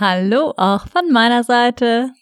Hallo auch von meiner Seite.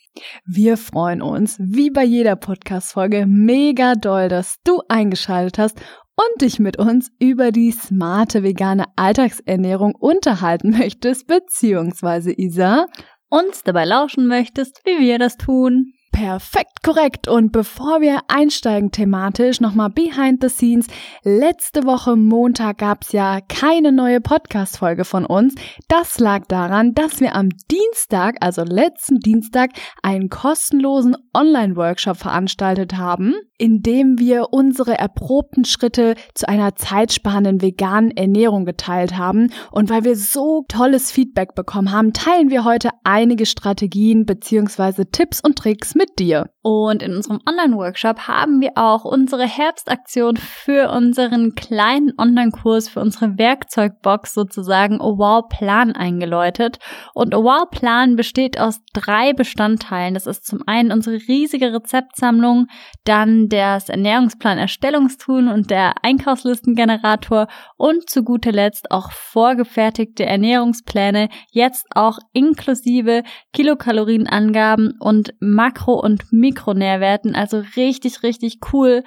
Wir freuen uns, wie bei jeder Podcast Folge, mega doll, dass du eingeschaltet hast und dich mit uns über die smarte vegane Alltagsernährung unterhalten möchtest, beziehungsweise Isa, uns dabei lauschen möchtest, wie wir das tun. Perfekt korrekt. Und bevor wir einsteigen thematisch, nochmal behind the scenes. Letzte Woche Montag gab's ja keine neue Podcast-Folge von uns. Das lag daran, dass wir am Dienstag, also letzten Dienstag, einen kostenlosen Online-Workshop veranstaltet haben, in dem wir unsere erprobten Schritte zu einer zeitsparenden veganen Ernährung geteilt haben. Und weil wir so tolles Feedback bekommen haben, teilen wir heute einige Strategien beziehungsweise Tipps und Tricks mit dir. Und in unserem Online-Workshop haben wir auch unsere Herbstaktion für unseren kleinen Online-Kurs, für unsere Werkzeugbox sozusagen Wow Plan eingeläutet. Und Wow Plan besteht aus drei Bestandteilen. Das ist zum einen unsere riesige Rezeptsammlung, dann das Ernährungsplan Erstellungstool und der Einkaufslistengenerator und zu guter Letzt auch vorgefertigte Ernährungspläne, jetzt auch inklusive Kilokalorienangaben und Makro- und Mikronährwerten. Also richtig, richtig cool.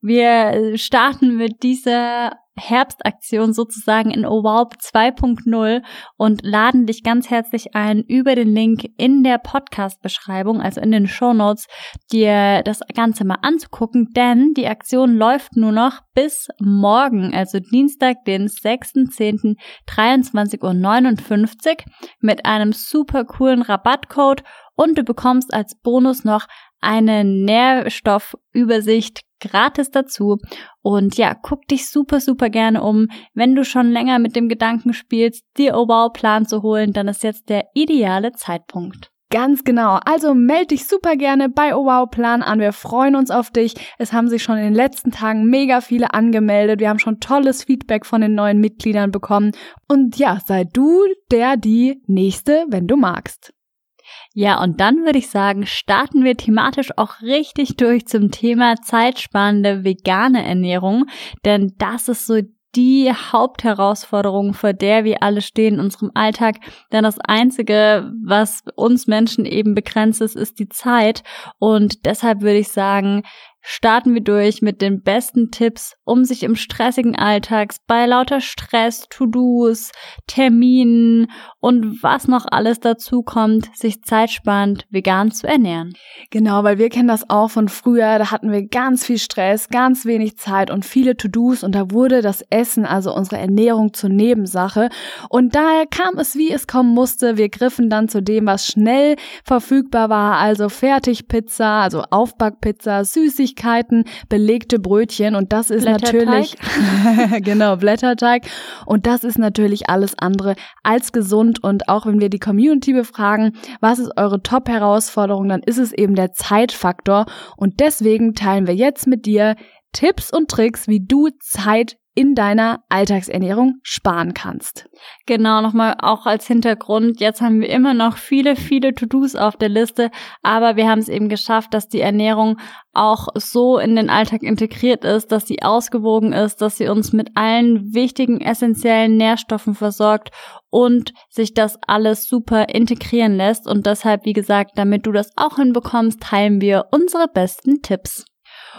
Wir starten mit dieser Herbstaktion sozusagen in OWOW 2.0 und laden dich ganz herzlich ein, über den Link in der Podcast-Beschreibung, also in den Show Notes, dir das Ganze mal anzugucken, denn die Aktion läuft nur noch bis morgen, also Dienstag, den 6.10., 23.59 Uhr mit einem super coolen Rabattcode und du bekommst als Bonus noch eine Nährstoffübersicht gratis dazu. Und ja, guck dich super, super gerne um. Wenn du schon länger mit dem Gedanken spielst, dir Wow-Plan zu holen, dann ist jetzt der ideale Zeitpunkt. Ganz genau. Also melde dich super gerne bei Oh Plan an. Wir freuen uns auf dich. Es haben sich schon in den letzten Tagen mega viele angemeldet. Wir haben schon tolles Feedback von den neuen Mitgliedern bekommen. Und ja, sei du der, die nächste, wenn du magst. Ja, und dann würde ich sagen, starten wir thematisch auch richtig durch zum Thema zeitsparende vegane Ernährung, denn das ist so die Hauptherausforderung, vor der wir alle stehen in unserem Alltag. Denn das Einzige, was uns Menschen eben begrenzt ist, ist die Zeit. Und deshalb würde ich sagen, starten wir durch mit den besten Tipps, um sich im stressigen Alltag bei lauter Stress, To-Dos, Terminen und was noch alles dazu kommt, sich zeitsparend vegan zu ernähren. Genau, weil wir kennen das auch von früher, da hatten wir ganz viel Stress, ganz wenig Zeit und viele To-Dos und da wurde das Essen, also unsere Ernährung zur Nebensache und daher kam es, wie es kommen musste. Wir griffen dann zu dem, was schnell verfügbar war, also Fertigpizza, also Aufbackpizza, Süßigkeiten Süßigkeiten, belegte Brötchen und das ist natürlich genau Blätterteig. Und das ist natürlich alles andere als gesund. Und auch wenn wir die Community befragen, was ist eure Top Herausforderung, dann ist es eben der Zeitfaktor. Und deswegen teilen wir jetzt mit dir Tipps und Tricks, wie du Zeit in deiner Alltagsernährung sparen kannst. Genau, nochmal auch als Hintergrund. Jetzt haben wir immer noch viele, viele To-Dos auf der Liste, aber wir haben es eben geschafft, dass die Ernährung auch so in den Alltag integriert ist, dass sie ausgewogen ist, dass sie uns mit allen wichtigen, essentiellen Nährstoffen versorgt und sich das alles super integrieren lässt. Und deshalb, wie gesagt, damit du das auch hinbekommst, teilen wir unsere besten Tipps.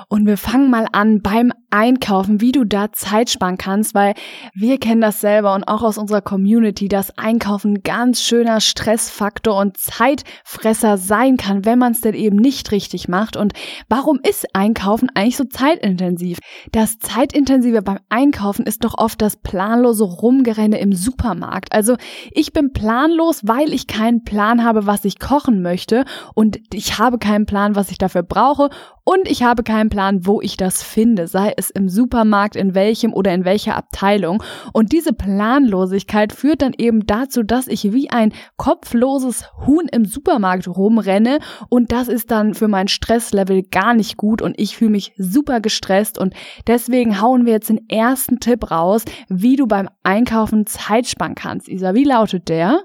Und wir fangen mal an beim Einkaufen, wie du da Zeit sparen kannst, weil wir kennen das selber und auch aus unserer Community, dass Einkaufen ganz schöner Stressfaktor und Zeitfresser sein kann, wenn man es denn eben nicht richtig macht. Und warum ist Einkaufen eigentlich so zeitintensiv? Das Zeitintensive beim Einkaufen ist doch oft das planlose Rumgerenne im Supermarkt. Also ich bin planlos, weil ich keinen Plan habe, was ich kochen möchte und ich habe keinen Plan, was ich dafür brauche und ich habe keinen Plan, wo ich das finde, sei es ist im Supermarkt, in welchem oder in welcher Abteilung. Und diese Planlosigkeit führt dann eben dazu, dass ich wie ein kopfloses Huhn im Supermarkt rumrenne und das ist dann für mein Stresslevel gar nicht gut und ich fühle mich super gestresst und deswegen hauen wir jetzt den ersten Tipp raus, wie du beim Einkaufen Zeit sparen kannst. Isa, wie lautet der?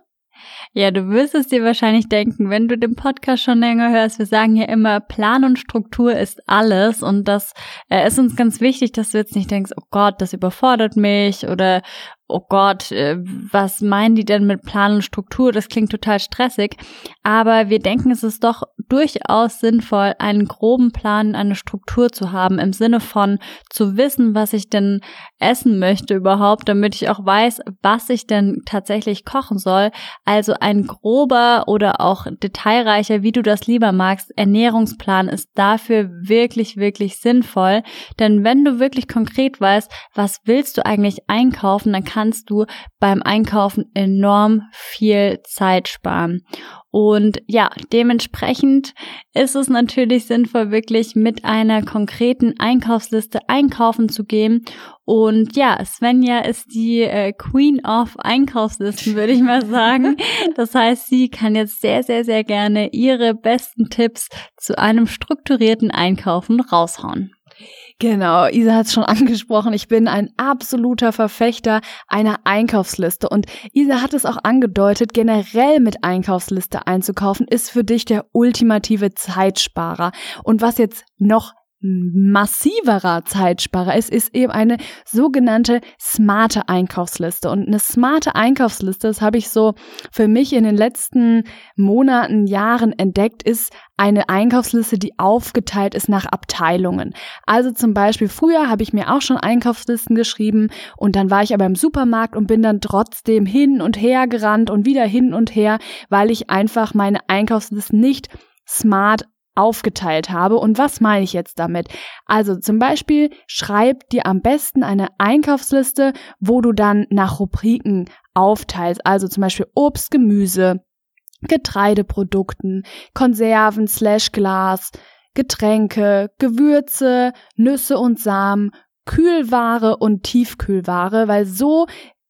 Ja, du wirst es dir wahrscheinlich denken, wenn du den Podcast schon länger hörst. Wir sagen ja immer, Plan und Struktur ist alles. Und das äh, ist uns ganz wichtig, dass du jetzt nicht denkst, oh Gott, das überfordert mich oder oh Gott, äh, was meinen die denn mit Plan und Struktur? Das klingt total stressig. Aber wir denken, es ist doch durchaus sinnvoll, einen groben Plan, eine Struktur zu haben, im Sinne von zu wissen, was ich denn essen möchte überhaupt, damit ich auch weiß, was ich denn tatsächlich kochen soll. Also ein grober oder auch detailreicher, wie du das lieber magst, Ernährungsplan ist dafür wirklich, wirklich sinnvoll. Denn wenn du wirklich konkret weißt, was willst du eigentlich einkaufen, dann kann kannst du beim Einkaufen enorm viel Zeit sparen. Und ja, dementsprechend ist es natürlich sinnvoll, wirklich mit einer konkreten Einkaufsliste einkaufen zu gehen. Und ja, Svenja ist die äh, Queen of Einkaufslisten, würde ich mal sagen. Das heißt, sie kann jetzt sehr, sehr, sehr gerne ihre besten Tipps zu einem strukturierten Einkaufen raushauen. Genau, Isa hat es schon angesprochen. Ich bin ein absoluter Verfechter einer Einkaufsliste. Und Isa hat es auch angedeutet, generell mit Einkaufsliste einzukaufen, ist für dich der ultimative Zeitsparer. Und was jetzt noch massiverer Zeitsparer ist, ist eben eine sogenannte smarte Einkaufsliste. Und eine smarte Einkaufsliste, das habe ich so für mich in den letzten Monaten, Jahren entdeckt, ist eine Einkaufsliste, die aufgeteilt ist nach Abteilungen. Also zum Beispiel früher habe ich mir auch schon Einkaufslisten geschrieben und dann war ich aber im Supermarkt und bin dann trotzdem hin und her gerannt und wieder hin und her, weil ich einfach meine Einkaufslisten nicht smart aufgeteilt habe. Und was meine ich jetzt damit? Also zum Beispiel schreib dir am besten eine Einkaufsliste, wo du dann nach Rubriken aufteilst. Also zum Beispiel Obst, Gemüse, Getreideprodukten, Konserven slash Glas, Getränke, Gewürze, Nüsse und Samen, Kühlware und Tiefkühlware, weil so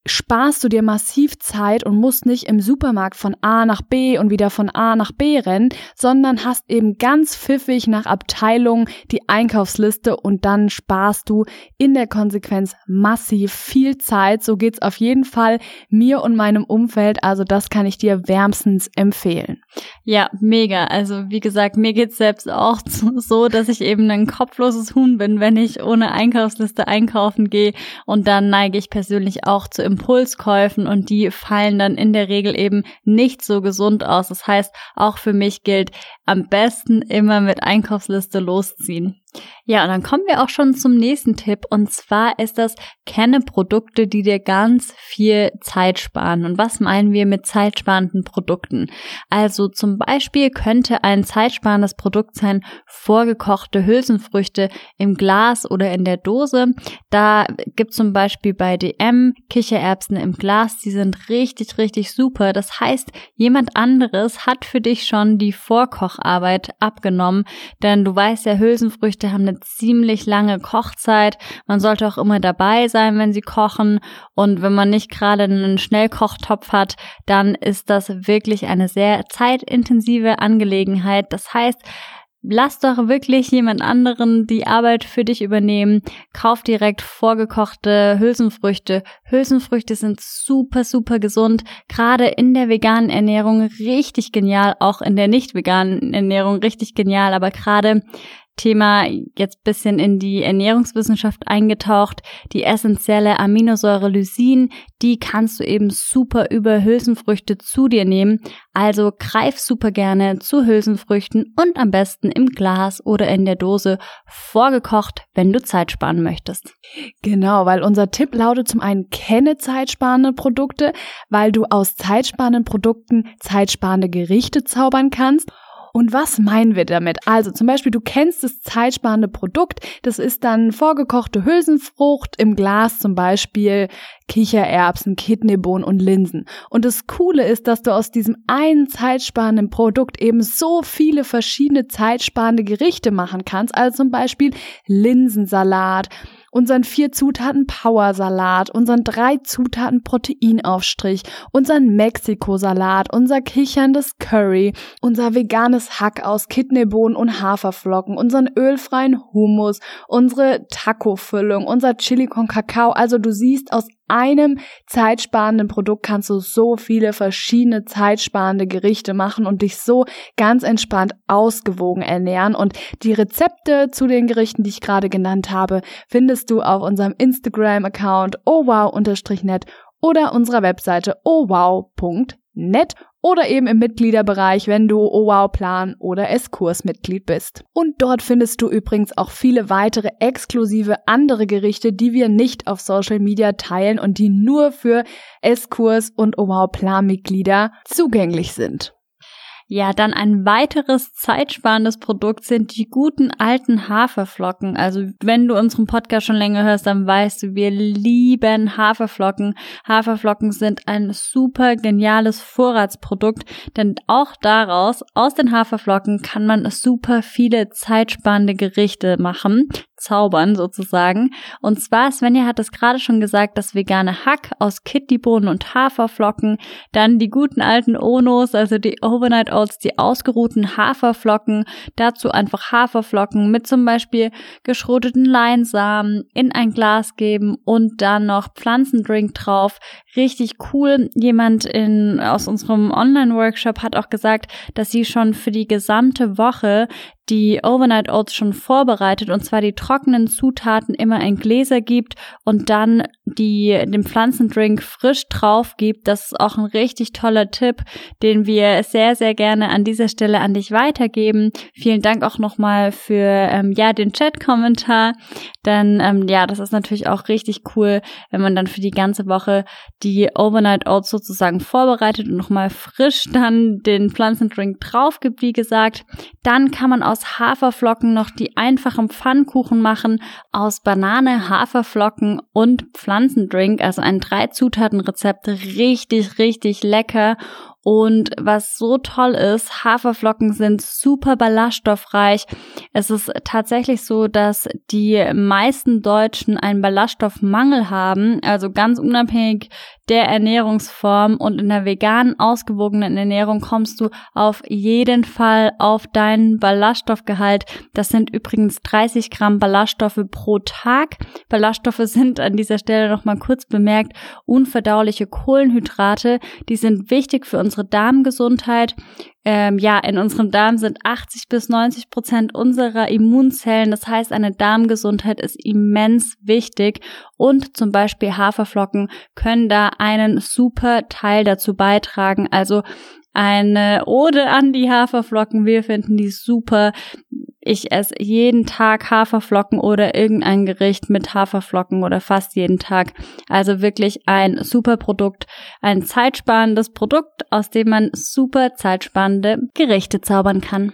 sparst du dir massiv Zeit und musst nicht im Supermarkt von A nach B und wieder von A nach B rennen, sondern hast eben ganz pfiffig nach Abteilung die Einkaufsliste und dann sparst du in der Konsequenz massiv viel Zeit. So geht's auf jeden Fall mir und meinem Umfeld. Also das kann ich dir wärmstens empfehlen. Ja, mega. Also wie gesagt, mir geht's selbst auch so, dass ich eben ein kopfloses Huhn bin, wenn ich ohne Einkaufsliste einkaufen gehe und dann neige ich persönlich auch zu Impulskäufen und die fallen dann in der Regel eben nicht so gesund aus. Das heißt, auch für mich gilt, am besten immer mit Einkaufsliste losziehen. Ja, und dann kommen wir auch schon zum nächsten Tipp. Und zwar ist das, kenne Produkte, die dir ganz viel Zeit sparen. Und was meinen wir mit zeitsparenden Produkten? Also zum Beispiel könnte ein zeitsparendes Produkt sein, vorgekochte Hülsenfrüchte im Glas oder in der Dose. Da gibt zum Beispiel bei DM Kichererbsen im Glas. Die sind richtig, richtig super. Das heißt, jemand anderes hat für dich schon die Vorkocharbeit abgenommen. Denn du weißt ja, Hülsenfrüchte Gerichte haben eine ziemlich lange Kochzeit. Man sollte auch immer dabei sein, wenn sie kochen. Und wenn man nicht gerade einen Schnellkochtopf hat, dann ist das wirklich eine sehr zeitintensive Angelegenheit. Das heißt, Lass doch wirklich jemand anderen die Arbeit für dich übernehmen. Kauf direkt vorgekochte Hülsenfrüchte. Hülsenfrüchte sind super, super gesund. Gerade in der veganen Ernährung richtig genial. Auch in der nicht veganen Ernährung richtig genial. Aber gerade Thema jetzt bisschen in die Ernährungswissenschaft eingetaucht. Die essentielle Aminosäure Lysin, die kannst du eben super über Hülsenfrüchte zu dir nehmen. Also greif super gerne zu Hülsenfrüchten und am besten im Glas oder in der Dose vorgekocht, wenn du Zeit sparen möchtest. Genau, weil unser Tipp lautet zum einen kenne zeitsparende Produkte, weil du aus zeitsparenden Produkten zeitsparende Gerichte zaubern kannst und was meinen wir damit? Also zum Beispiel, du kennst das zeitsparende Produkt. Das ist dann vorgekochte Hülsenfrucht im Glas zum Beispiel Kichererbsen, Kidneybohnen und Linsen. Und das Coole ist, dass du aus diesem einen zeitsparenden Produkt eben so viele verschiedene zeitsparende Gerichte machen kannst. Also zum Beispiel Linsensalat unseren vier Zutaten Power-Salat, unseren drei Zutaten Proteinaufstrich, unseren Mexiko-Salat, unser kicherndes Curry, unser veganes Hack aus Kidneybohnen und Haferflocken, unseren ölfreien Hummus, unsere Taco-Füllung, unser Chili con Cacao. Also du siehst, aus einem zeitsparenden Produkt kannst du so viele verschiedene zeitsparende Gerichte machen und dich so ganz entspannt ausgewogen ernähren. Und die Rezepte zu den Gerichten, die ich gerade genannt habe, findest du auf unserem Instagram-Account ohwow-net oder unserer Webseite ohwow.net oder eben im Mitgliederbereich, wenn du OWOW Plan oder S-Kurs Mitglied bist. Und dort findest du übrigens auch viele weitere exklusive andere Gerichte, die wir nicht auf Social Media teilen und die nur für S-Kurs und OWOW Plan Mitglieder zugänglich sind. Ja, dann ein weiteres zeitsparendes Produkt sind die guten alten Haferflocken. Also wenn du unseren Podcast schon länger hörst, dann weißt du, wir lieben Haferflocken. Haferflocken sind ein super geniales Vorratsprodukt, denn auch daraus, aus den Haferflocken, kann man super viele zeitsparende Gerichte machen zaubern sozusagen. Und zwar, Svenja hat es gerade schon gesagt, das vegane Hack aus Kidneybohnen und Haferflocken, dann die guten alten Onos, also die Overnight Oats, die ausgeruhten Haferflocken, dazu einfach Haferflocken mit zum Beispiel geschroteten Leinsamen in ein Glas geben und dann noch Pflanzendrink drauf. Richtig cool. Jemand in, aus unserem Online-Workshop hat auch gesagt, dass sie schon für die gesamte Woche die Overnight Oats schon vorbereitet und zwar die trockenen Zutaten immer in Gläser gibt und dann die den Pflanzendrink frisch drauf gibt. Das ist auch ein richtig toller Tipp, den wir sehr sehr gerne an dieser Stelle an dich weitergeben. Vielen Dank auch nochmal für ähm, ja den Chat-Kommentar, denn ähm, ja das ist natürlich auch richtig cool, wenn man dann für die ganze Woche die Overnight Oats sozusagen vorbereitet und nochmal frisch dann den Pflanzendrink drauf gibt, wie gesagt. Dann kann man aus aus Haferflocken noch die einfachen Pfannkuchen machen, aus Banane, Haferflocken und Pflanzendrink, also ein drei Zutaten Rezept, richtig, richtig lecker und was so toll ist, Haferflocken sind super ballaststoffreich. Es ist tatsächlich so, dass die meisten Deutschen einen Ballaststoffmangel haben, also ganz unabhängig der Ernährungsform und in der veganen, ausgewogenen Ernährung kommst du auf jeden Fall auf deinen Ballaststoffgehalt. Das sind übrigens 30 Gramm Ballaststoffe pro Tag. Ballaststoffe sind an dieser Stelle nochmal kurz bemerkt unverdauliche Kohlenhydrate. Die sind wichtig für unsere Darmgesundheit. Ähm, ja, in unserem Darm sind 80 bis 90 Prozent unserer Immunzellen. Das heißt, eine Darmgesundheit ist immens wichtig und zum Beispiel Haferflocken können da einen super Teil dazu beitragen. Also eine Ode an die Haferflocken. Wir finden die super. Ich esse jeden Tag Haferflocken oder irgendein Gericht mit Haferflocken oder fast jeden Tag. Also wirklich ein super Produkt, ein zeitsparendes Produkt, aus dem man super zeitsparende Gerichte zaubern kann.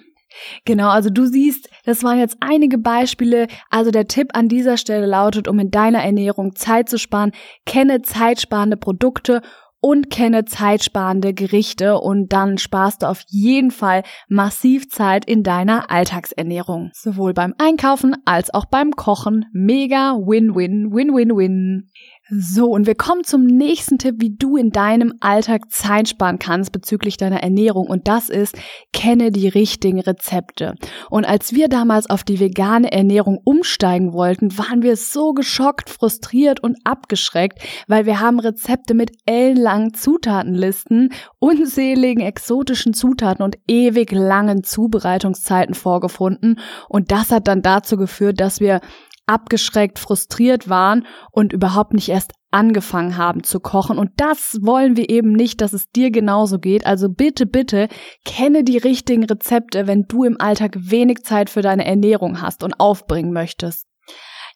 Genau, also du siehst, das waren jetzt einige Beispiele. Also der Tipp an dieser Stelle lautet, um in deiner Ernährung Zeit zu sparen, kenne zeitsparende Produkte und kenne zeitsparende Gerichte und dann sparst du auf jeden Fall massiv Zeit in deiner Alltagsernährung. Sowohl beim Einkaufen als auch beim Kochen. Mega Win-Win, Win-Win-Win. So, und wir kommen zum nächsten Tipp, wie du in deinem Alltag Zeit sparen kannst bezüglich deiner Ernährung. Und das ist, kenne die richtigen Rezepte. Und als wir damals auf die vegane Ernährung umsteigen wollten, waren wir so geschockt, frustriert und abgeschreckt, weil wir haben Rezepte mit ellenlangen Zutatenlisten, unzähligen exotischen Zutaten und ewig langen Zubereitungszeiten vorgefunden. Und das hat dann dazu geführt, dass wir abgeschreckt, frustriert waren und überhaupt nicht erst angefangen haben zu kochen. Und das wollen wir eben nicht, dass es dir genauso geht. Also bitte, bitte kenne die richtigen Rezepte, wenn du im Alltag wenig Zeit für deine Ernährung hast und aufbringen möchtest.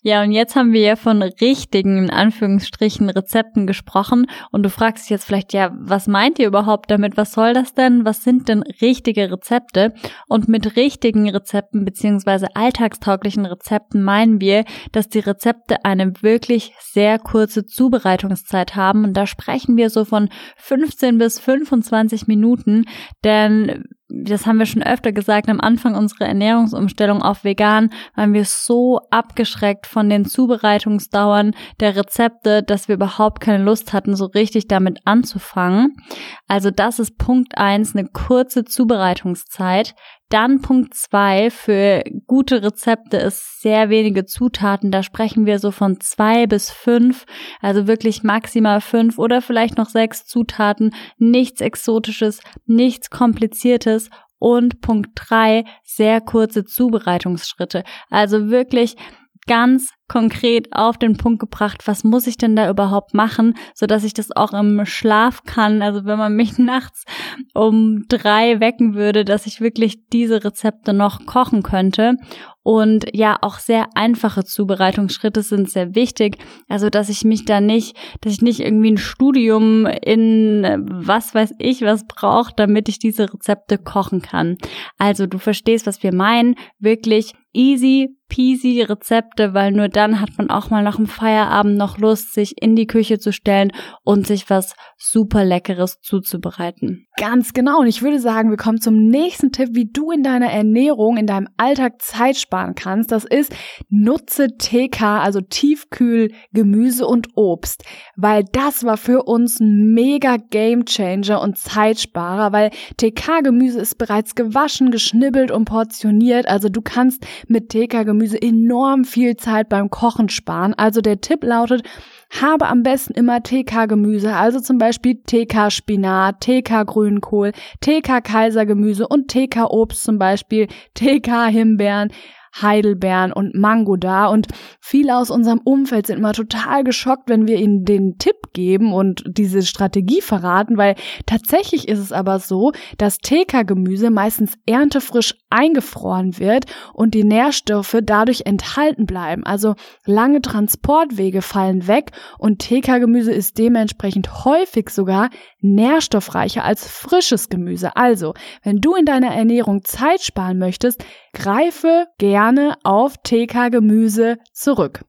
Ja, und jetzt haben wir ja von richtigen, in Anführungsstrichen, Rezepten gesprochen. Und du fragst dich jetzt vielleicht, ja, was meint ihr überhaupt damit? Was soll das denn? Was sind denn richtige Rezepte? Und mit richtigen Rezepten beziehungsweise alltagstauglichen Rezepten meinen wir, dass die Rezepte eine wirklich sehr kurze Zubereitungszeit haben. Und da sprechen wir so von 15 bis 25 Minuten. Denn das haben wir schon öfter gesagt, am Anfang unserer Ernährungsumstellung auf vegan waren wir so abgeschreckt von den Zubereitungsdauern der Rezepte, dass wir überhaupt keine Lust hatten, so richtig damit anzufangen. Also das ist Punkt eins, eine kurze Zubereitungszeit. Dann Punkt zwei für gute Rezepte ist sehr wenige Zutaten. Da sprechen wir so von zwei bis fünf, also wirklich maximal fünf oder vielleicht noch sechs Zutaten. Nichts Exotisches, nichts Kompliziertes und Punkt drei, sehr kurze Zubereitungsschritte. Also wirklich ganz konkret auf den Punkt gebracht, was muss ich denn da überhaupt machen, so dass ich das auch im Schlaf kann. Also wenn man mich nachts um drei wecken würde, dass ich wirklich diese Rezepte noch kochen könnte. Und ja, auch sehr einfache Zubereitungsschritte sind sehr wichtig. Also, dass ich mich da nicht, dass ich nicht irgendwie ein Studium in was weiß ich was brauche, damit ich diese Rezepte kochen kann. Also, du verstehst, was wir meinen. Wirklich easy peasy Rezepte, weil nur dann hat man auch mal nach dem Feierabend noch Lust, sich in die Küche zu stellen und sich was super leckeres zuzubereiten. Ganz genau. Und ich würde sagen, wir kommen zum nächsten Tipp, wie du in deiner Ernährung, in deinem Alltag Zeit sparen kannst. Das ist, nutze TK, also Tiefkühl, Gemüse und Obst. Weil das war für uns ein mega Game Changer und Zeitsparer, weil TK-Gemüse ist bereits gewaschen, geschnibbelt und portioniert. Also du kannst mit TK-Gemüse enorm viel Zeit beim Kochen sparen. Also der Tipp lautet, habe am besten immer TK-Gemüse, also zum Beispiel TK-Spinat, TK-Grünkohl, TK-Kaisergemüse und TK-Obst zum Beispiel, TK-Himbeeren. Heidelbeeren und Mango da und viele aus unserem Umfeld sind immer total geschockt, wenn wir ihnen den Tipp geben und diese Strategie verraten, weil tatsächlich ist es aber so, dass TK-Gemüse meistens erntefrisch eingefroren wird und die Nährstoffe dadurch enthalten bleiben. Also lange Transportwege fallen weg und TK-Gemüse ist dementsprechend häufig sogar nährstoffreicher als frisches Gemüse. Also, wenn du in deiner Ernährung Zeit sparen möchtest, greife gerne auf TK-Gemüse zurück.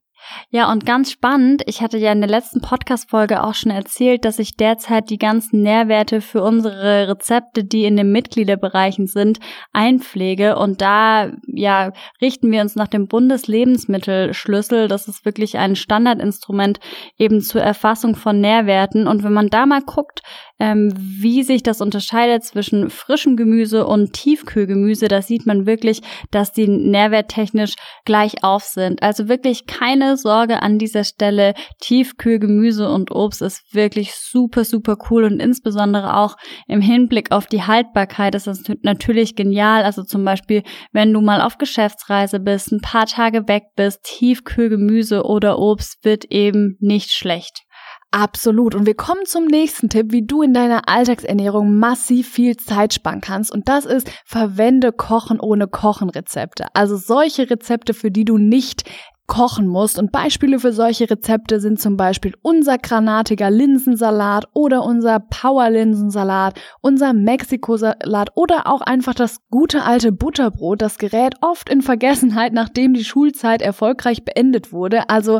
Ja, und ganz spannend, ich hatte ja in der letzten Podcast-Folge auch schon erzählt, dass ich derzeit die ganzen Nährwerte für unsere Rezepte, die in den Mitgliederbereichen sind, einpflege. Und da, ja, richten wir uns nach dem Bundeslebensmittelschlüssel. Das ist wirklich ein Standardinstrument eben zur Erfassung von Nährwerten. Und wenn man da mal guckt, ähm, wie sich das unterscheidet zwischen frischem Gemüse und Tiefkühlgemüse, da sieht man wirklich, dass die nährwerttechnisch gleich auf sind. Also wirklich keine Sorge an dieser Stelle. Tiefkühlgemüse und Obst ist wirklich super, super cool und insbesondere auch im Hinblick auf die Haltbarkeit ist das natürlich genial. Also zum Beispiel, wenn du mal auf Geschäftsreise bist, ein paar Tage weg bist, Tiefkühlgemüse oder Obst wird eben nicht schlecht. Absolut. Und wir kommen zum nächsten Tipp, wie du in deiner Alltagsernährung massiv viel Zeit sparen kannst. Und das ist, verwende Kochen ohne Kochen Rezepte. Also solche Rezepte, für die du nicht kochen musst. Und Beispiele für solche Rezepte sind zum Beispiel unser granatiger Linsensalat oder unser Power-Linsensalat, unser Mexikosalat oder auch einfach das gute alte Butterbrot. Das gerät oft in Vergessenheit, nachdem die Schulzeit erfolgreich beendet wurde. Also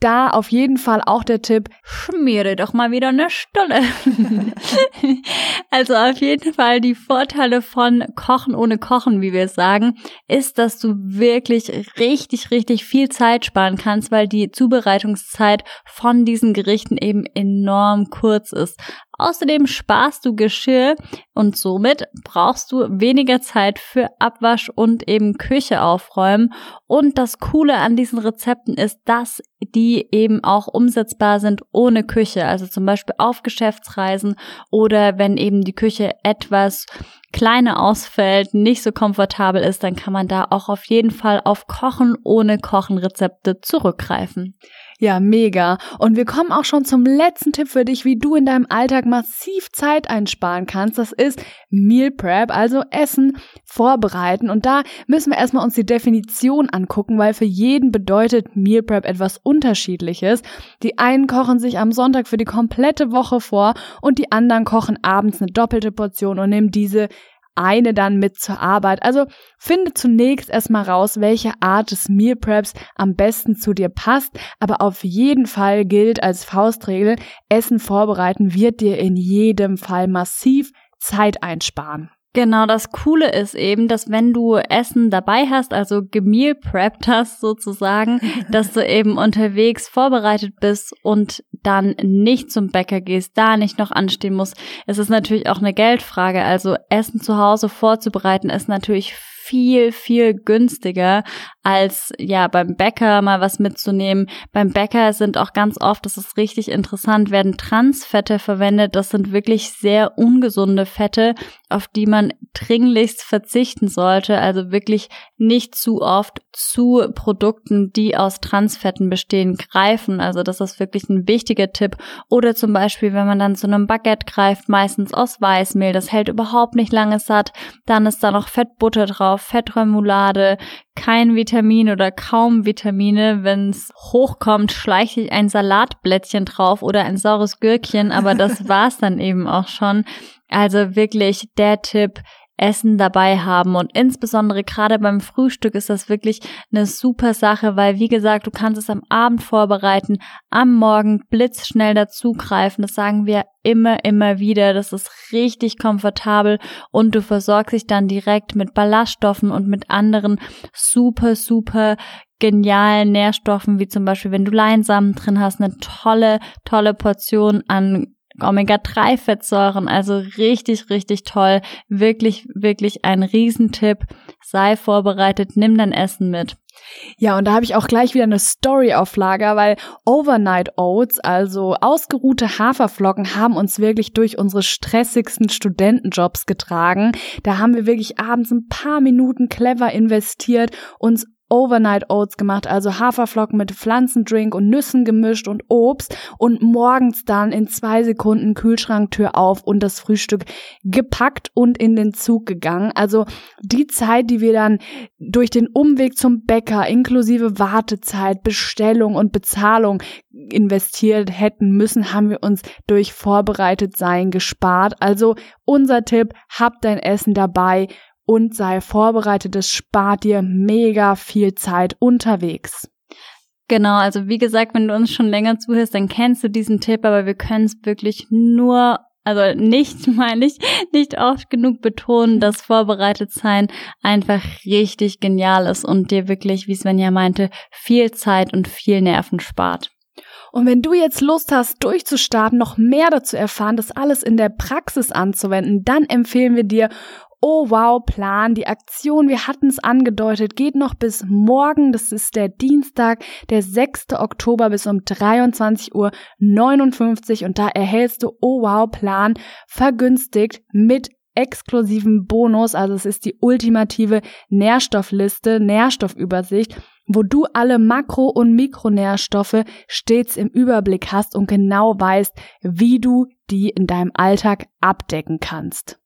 da auf jeden Fall auch der Tipp, schmiere doch mal wieder eine Stulle. also auf jeden Fall die Vorteile von Kochen ohne Kochen, wie wir sagen, ist, dass du wirklich richtig, richtig viel Zeit sparen kannst, weil die Zubereitungszeit von diesen Gerichten eben enorm kurz ist. Außerdem sparst du Geschirr und somit brauchst du weniger Zeit für Abwasch und eben Küche aufräumen. Und das Coole an diesen Rezepten ist, dass die eben auch umsetzbar sind ohne Küche. Also zum Beispiel auf Geschäftsreisen oder wenn eben die Küche etwas kleiner ausfällt, nicht so komfortabel ist, dann kann man da auch auf jeden Fall auf Kochen ohne Kochen Rezepte zurückgreifen. Ja, mega. Und wir kommen auch schon zum letzten Tipp für dich, wie du in deinem Alltag massiv Zeit einsparen kannst. Das ist Meal Prep, also Essen vorbereiten. Und da müssen wir erstmal uns die Definition angucken, weil für jeden bedeutet Meal Prep etwas Unterschiedliches. Die einen kochen sich am Sonntag für die komplette Woche vor und die anderen kochen abends eine doppelte Portion und nehmen diese eine dann mit zur Arbeit. Also finde zunächst erstmal raus, welche Art des Meal Preps am besten zu dir passt. Aber auf jeden Fall gilt als Faustregel, Essen vorbereiten wird dir in jedem Fall massiv Zeit einsparen. Genau, das Coole ist eben, dass wenn du Essen dabei hast, also gemeal prepped hast sozusagen, dass du eben unterwegs vorbereitet bist und dann nicht zum Bäcker gehst, da nicht noch anstehen musst. Es ist natürlich auch eine Geldfrage, also Essen zu Hause vorzubereiten ist natürlich viel, viel günstiger als ja beim Bäcker mal was mitzunehmen. Beim Bäcker sind auch ganz oft, das ist richtig interessant, werden Transfette verwendet. Das sind wirklich sehr ungesunde Fette, auf die man dringlichst verzichten sollte. Also wirklich nicht zu oft zu Produkten, die aus Transfetten bestehen, greifen. Also das ist wirklich ein wichtiger Tipp. Oder zum Beispiel, wenn man dann zu einem Baguette greift, meistens aus Weißmehl, das hält überhaupt nicht lange satt. Dann ist da noch Fettbutter drauf, Fettremoulade, kein Vitamin oder kaum Vitamine. Wenn es hochkommt, schleicht sich ein Salatblättchen drauf oder ein saures Gürkchen, aber das war's dann eben auch schon. Also wirklich der Tipp, Essen dabei haben. Und insbesondere gerade beim Frühstück ist das wirklich eine super Sache, weil wie gesagt, du kannst es am Abend vorbereiten, am Morgen blitzschnell dazugreifen. Das sagen wir immer, immer wieder. Das ist richtig komfortabel und du versorgst dich dann direkt mit Ballaststoffen und mit anderen super, super genialen Nährstoffen, wie zum Beispiel, wenn du Leinsamen drin hast, eine tolle, tolle Portion an Omega-3-Fettsäuren, also richtig, richtig toll. Wirklich, wirklich ein Riesentipp. Sei vorbereitet, nimm dein Essen mit. Ja, und da habe ich auch gleich wieder eine Story auf Lager, weil Overnight Oats, also ausgeruhte Haferflocken, haben uns wirklich durch unsere stressigsten Studentenjobs getragen. Da haben wir wirklich abends ein paar Minuten clever investiert, uns Overnight Oats gemacht, also Haferflocken mit Pflanzendrink und Nüssen gemischt und Obst und morgens dann in zwei Sekunden Kühlschranktür auf und das Frühstück gepackt und in den Zug gegangen. Also die Zeit, die wir dann durch den Umweg zum Bäcker inklusive Wartezeit, Bestellung und Bezahlung investiert hätten müssen, haben wir uns durch vorbereitet sein gespart. Also unser Tipp, habt dein Essen dabei, und sei vorbereitet, es spart dir mega viel Zeit unterwegs. Genau, also wie gesagt, wenn du uns schon länger zuhörst, dann kennst du diesen Tipp, aber wir können es wirklich nur, also nicht, meine ich, nicht oft genug betonen, dass vorbereitet sein einfach richtig genial ist und dir wirklich, wie Svenja meinte, viel Zeit und viel Nerven spart. Und wenn du jetzt Lust hast, durchzustarten, noch mehr dazu erfahren, das alles in der Praxis anzuwenden, dann empfehlen wir dir Oh wow, Plan. Die Aktion, wir hatten es angedeutet, geht noch bis morgen. Das ist der Dienstag, der 6. Oktober bis um 23 Uhr 59 und da erhältst du Oh wow, Plan vergünstigt mit exklusiven Bonus. Also es ist die ultimative Nährstoffliste, Nährstoffübersicht wo du alle Makro- und Mikronährstoffe stets im Überblick hast und genau weißt, wie du die in deinem Alltag abdecken kannst.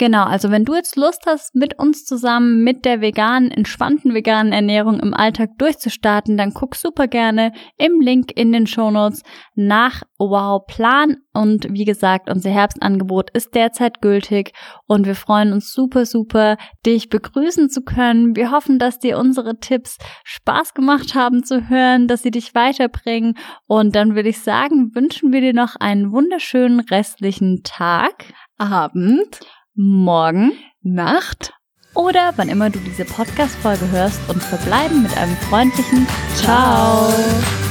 Genau, also wenn du jetzt Lust hast, mit uns zusammen mit der veganen, entspannten veganen Ernährung im Alltag durchzustarten, dann guck super gerne im Link in den Shownotes nach Wow Plan. Und wie gesagt, unser Herbstangebot ist derzeit gültig und wir freuen uns super, super, dich begrüßen zu können. Wir hoffen, dass dir unsere Tipps Spaß gemacht haben zu hören, dass sie dich weiterbringen. Und dann würde ich sagen, wünschen wir dir noch einen wunderschönen restlichen Tag. Abend morgen, Nacht oder wann immer du diese Podcast-Folge hörst und verbleiben mit einem freundlichen Ciao. Ciao.